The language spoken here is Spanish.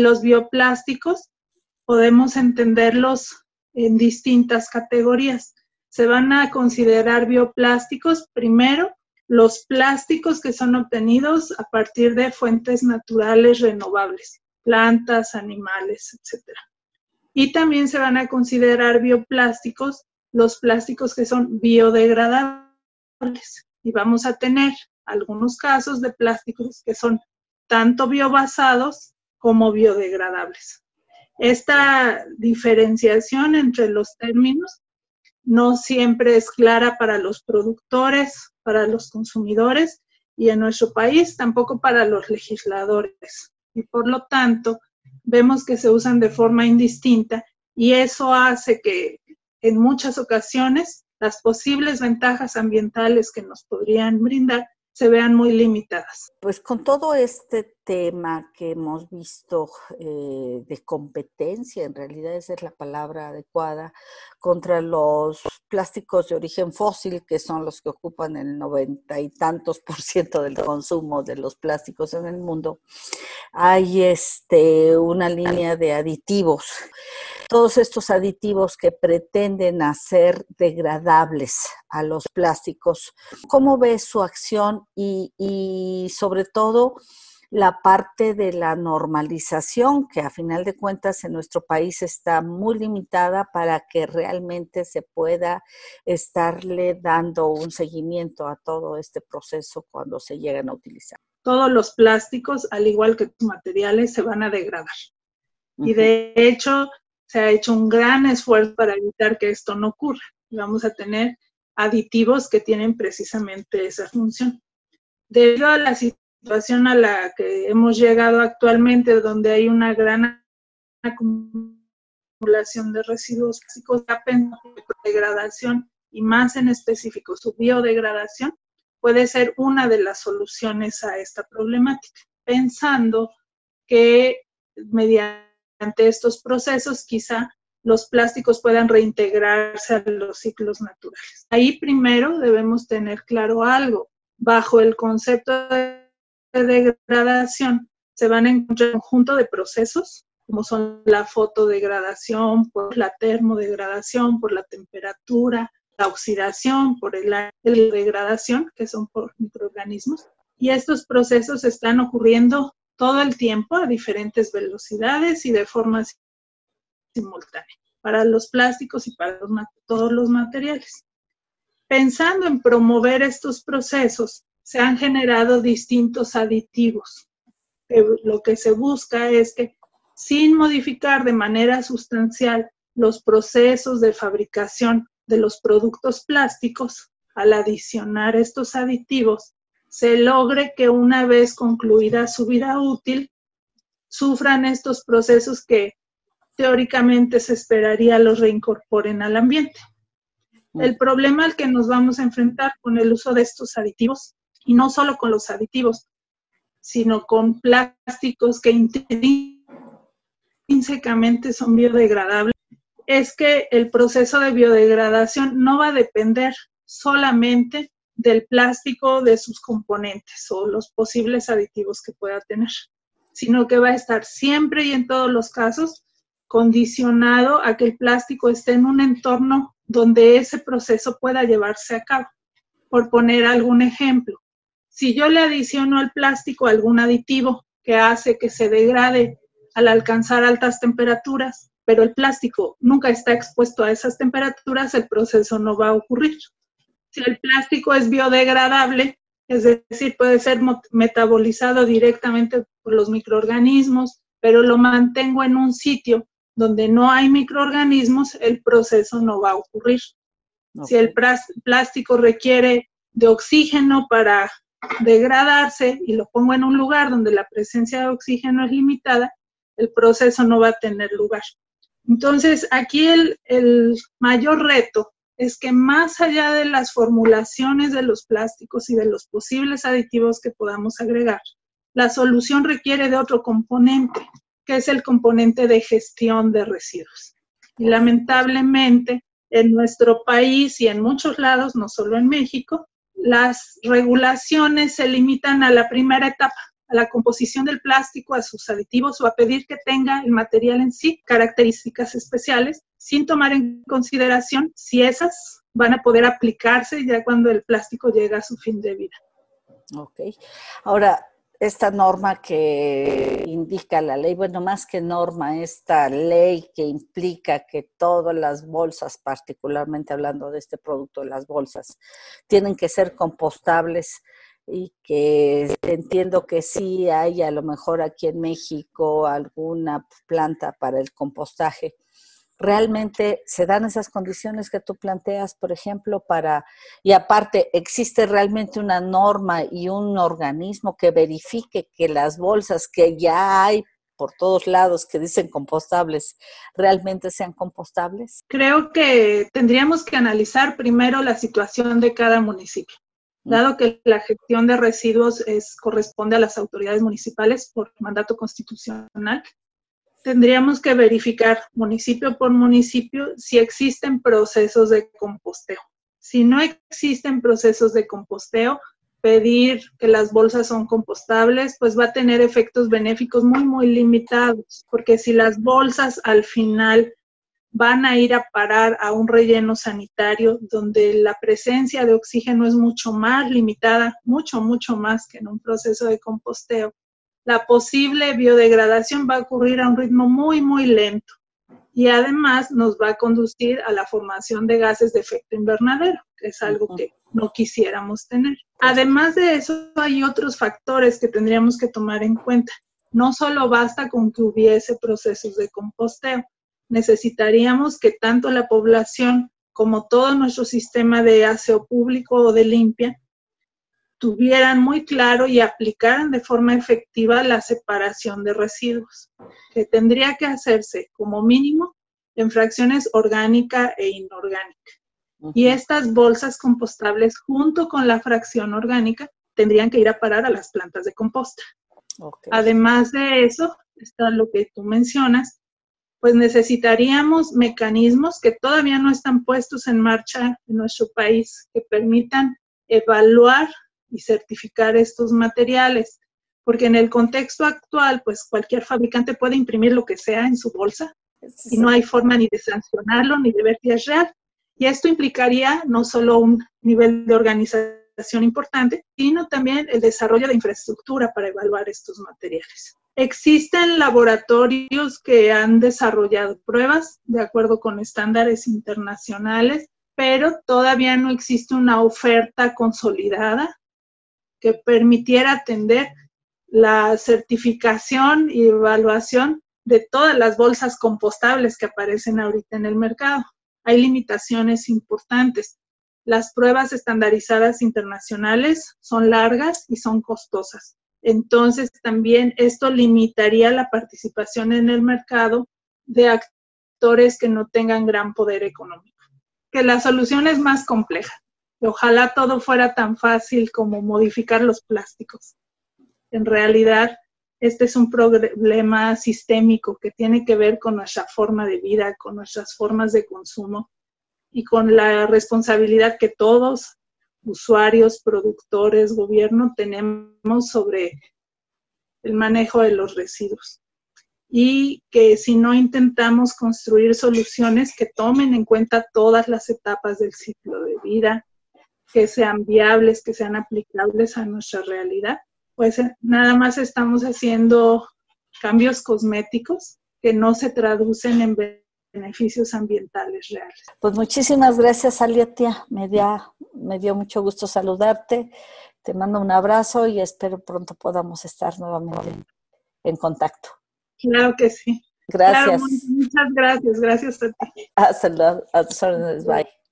Los bioplásticos podemos entenderlos en distintas categorías. Se van a considerar bioplásticos primero los plásticos que son obtenidos a partir de fuentes naturales renovables, plantas, animales, etc. Y también se van a considerar bioplásticos los plásticos que son biodegradables. Y vamos a tener algunos casos de plásticos que son tanto biobasados como biodegradables. Esta diferenciación entre los términos no siempre es clara para los productores, para los consumidores y en nuestro país tampoco para los legisladores. Y por lo tanto, vemos que se usan de forma indistinta y eso hace que en muchas ocasiones las posibles ventajas ambientales que nos podrían brindar se vean muy limitadas. Pues con todo este tema que hemos visto eh, de competencia, en realidad esa es la palabra adecuada, contra los plásticos de origen fósil, que son los que ocupan el noventa y tantos por ciento del consumo de los plásticos en el mundo, hay este, una línea de aditivos todos estos aditivos que pretenden hacer degradables a los plásticos. ¿Cómo ves su acción y, sobre todo la parte de la normalización, que a final de cuentas en nuestro país está muy limitada para que realmente se pueda estarle dando un seguimiento a todo este proceso cuando se llegan a utilizar? Todos los plásticos, al igual que los materiales, se van a degradar. Y de hecho, se ha hecho un gran esfuerzo para evitar que esto no ocurra. Y vamos a tener aditivos que tienen precisamente esa función. Debido a la situación a la que hemos llegado actualmente, donde hay una gran acumulación de residuos básicos, la degradación y más en específico su biodegradación puede ser una de las soluciones a esta problemática, pensando que mediante ante estos procesos quizá los plásticos puedan reintegrarse a los ciclos naturales. Ahí primero debemos tener claro algo. Bajo el concepto de degradación se van a encontrar un conjunto de procesos, como son la fotodegradación, por la termodegradación, por la temperatura, la oxidación, por el, la degradación, que son por microorganismos. Y estos procesos están ocurriendo todo el tiempo a diferentes velocidades y de forma simultánea para los plásticos y para todos los materiales. Pensando en promover estos procesos, se han generado distintos aditivos. Lo que se busca es que sin modificar de manera sustancial los procesos de fabricación de los productos plásticos, al adicionar estos aditivos, se logre que una vez concluida su vida útil, sufran estos procesos que teóricamente se esperaría los reincorporen al ambiente. El problema al que nos vamos a enfrentar con el uso de estos aditivos, y no solo con los aditivos, sino con plásticos que intrínsecamente son biodegradables, es que el proceso de biodegradación no va a depender solamente del plástico, de sus componentes o los posibles aditivos que pueda tener, sino que va a estar siempre y en todos los casos condicionado a que el plástico esté en un entorno donde ese proceso pueda llevarse a cabo. Por poner algún ejemplo, si yo le adiciono al plástico algún aditivo que hace que se degrade al alcanzar altas temperaturas, pero el plástico nunca está expuesto a esas temperaturas, el proceso no va a ocurrir. Si el plástico es biodegradable, es decir, puede ser metabolizado directamente por los microorganismos, pero lo mantengo en un sitio donde no hay microorganismos, el proceso no va a ocurrir. Si el plástico requiere de oxígeno para degradarse y lo pongo en un lugar donde la presencia de oxígeno es limitada, el proceso no va a tener lugar. Entonces, aquí el, el mayor reto es que más allá de las formulaciones de los plásticos y de los posibles aditivos que podamos agregar, la solución requiere de otro componente, que es el componente de gestión de residuos. Y lamentablemente, en nuestro país y en muchos lados, no solo en México, las regulaciones se limitan a la primera etapa, a la composición del plástico, a sus aditivos o a pedir que tenga el material en sí características especiales, sin tomar en consideración si esas van a poder aplicarse ya cuando el plástico llega a su fin de vida. Ok. Ahora, esta norma que indica la ley, bueno, más que norma, esta ley que implica que todas las bolsas, particularmente hablando de este producto las bolsas, tienen que ser compostables y que entiendo que sí hay a lo mejor aquí en México alguna planta para el compostaje realmente se dan esas condiciones que tú planteas, por ejemplo, para, y aparte, existe realmente una norma y un organismo que verifique que las bolsas que ya hay por todos lados que dicen compostables, realmente sean compostables? Creo que tendríamos que analizar primero la situación de cada municipio. Mm. Dado que la gestión de residuos es, corresponde a las autoridades municipales por mandato constitucional, tendríamos que verificar municipio por municipio si existen procesos de composteo. Si no existen procesos de composteo, pedir que las bolsas son compostables, pues va a tener efectos benéficos muy, muy limitados, porque si las bolsas al final van a ir a parar a un relleno sanitario donde la presencia de oxígeno es mucho más limitada, mucho, mucho más que en un proceso de composteo, la posible biodegradación va a ocurrir a un ritmo muy, muy lento y además nos va a conducir a la formación de gases de efecto invernadero, que es algo que no quisiéramos tener. Además de eso, hay otros factores que tendríamos que tomar en cuenta. No solo basta con que hubiese procesos de composteo, necesitaríamos que tanto la población como todo nuestro sistema de aseo público o de limpia tuvieran muy claro y aplicaran de forma efectiva la separación de residuos, que tendría que hacerse como mínimo en fracciones orgánica e inorgánica. Y estas bolsas compostables junto con la fracción orgánica tendrían que ir a parar a las plantas de composta. Además de eso, está lo que tú mencionas, pues necesitaríamos mecanismos que todavía no están puestos en marcha en nuestro país, que permitan evaluar y certificar estos materiales, porque en el contexto actual, pues cualquier fabricante puede imprimir lo que sea en su bolsa y no hay forma ni de sancionarlo ni de ver si es real. Y esto implicaría no solo un nivel de organización importante, sino también el desarrollo de infraestructura para evaluar estos materiales. Existen laboratorios que han desarrollado pruebas de acuerdo con estándares internacionales, pero todavía no existe una oferta consolidada que permitiera atender la certificación y evaluación de todas las bolsas compostables que aparecen ahorita en el mercado. Hay limitaciones importantes. Las pruebas estandarizadas internacionales son largas y son costosas. Entonces, también esto limitaría la participación en el mercado de actores que no tengan gran poder económico. Que la solución es más compleja. Ojalá todo fuera tan fácil como modificar los plásticos. En realidad, este es un problema sistémico que tiene que ver con nuestra forma de vida, con nuestras formas de consumo y con la responsabilidad que todos, usuarios, productores, gobierno, tenemos sobre el manejo de los residuos. Y que si no intentamos construir soluciones que tomen en cuenta todas las etapas del ciclo de vida, que sean viables, que sean aplicables a nuestra realidad. Pues eh, nada más estamos haciendo cambios cosméticos que no se traducen en beneficios ambientales reales. Pues muchísimas gracias, Aliatia. Me, me dio mucho gusto saludarte. Te mando un abrazo y espero pronto podamos estar nuevamente en contacto. Claro que sí. Gracias. muchas gracias. Gracias a ti. Hasta luego. Bye.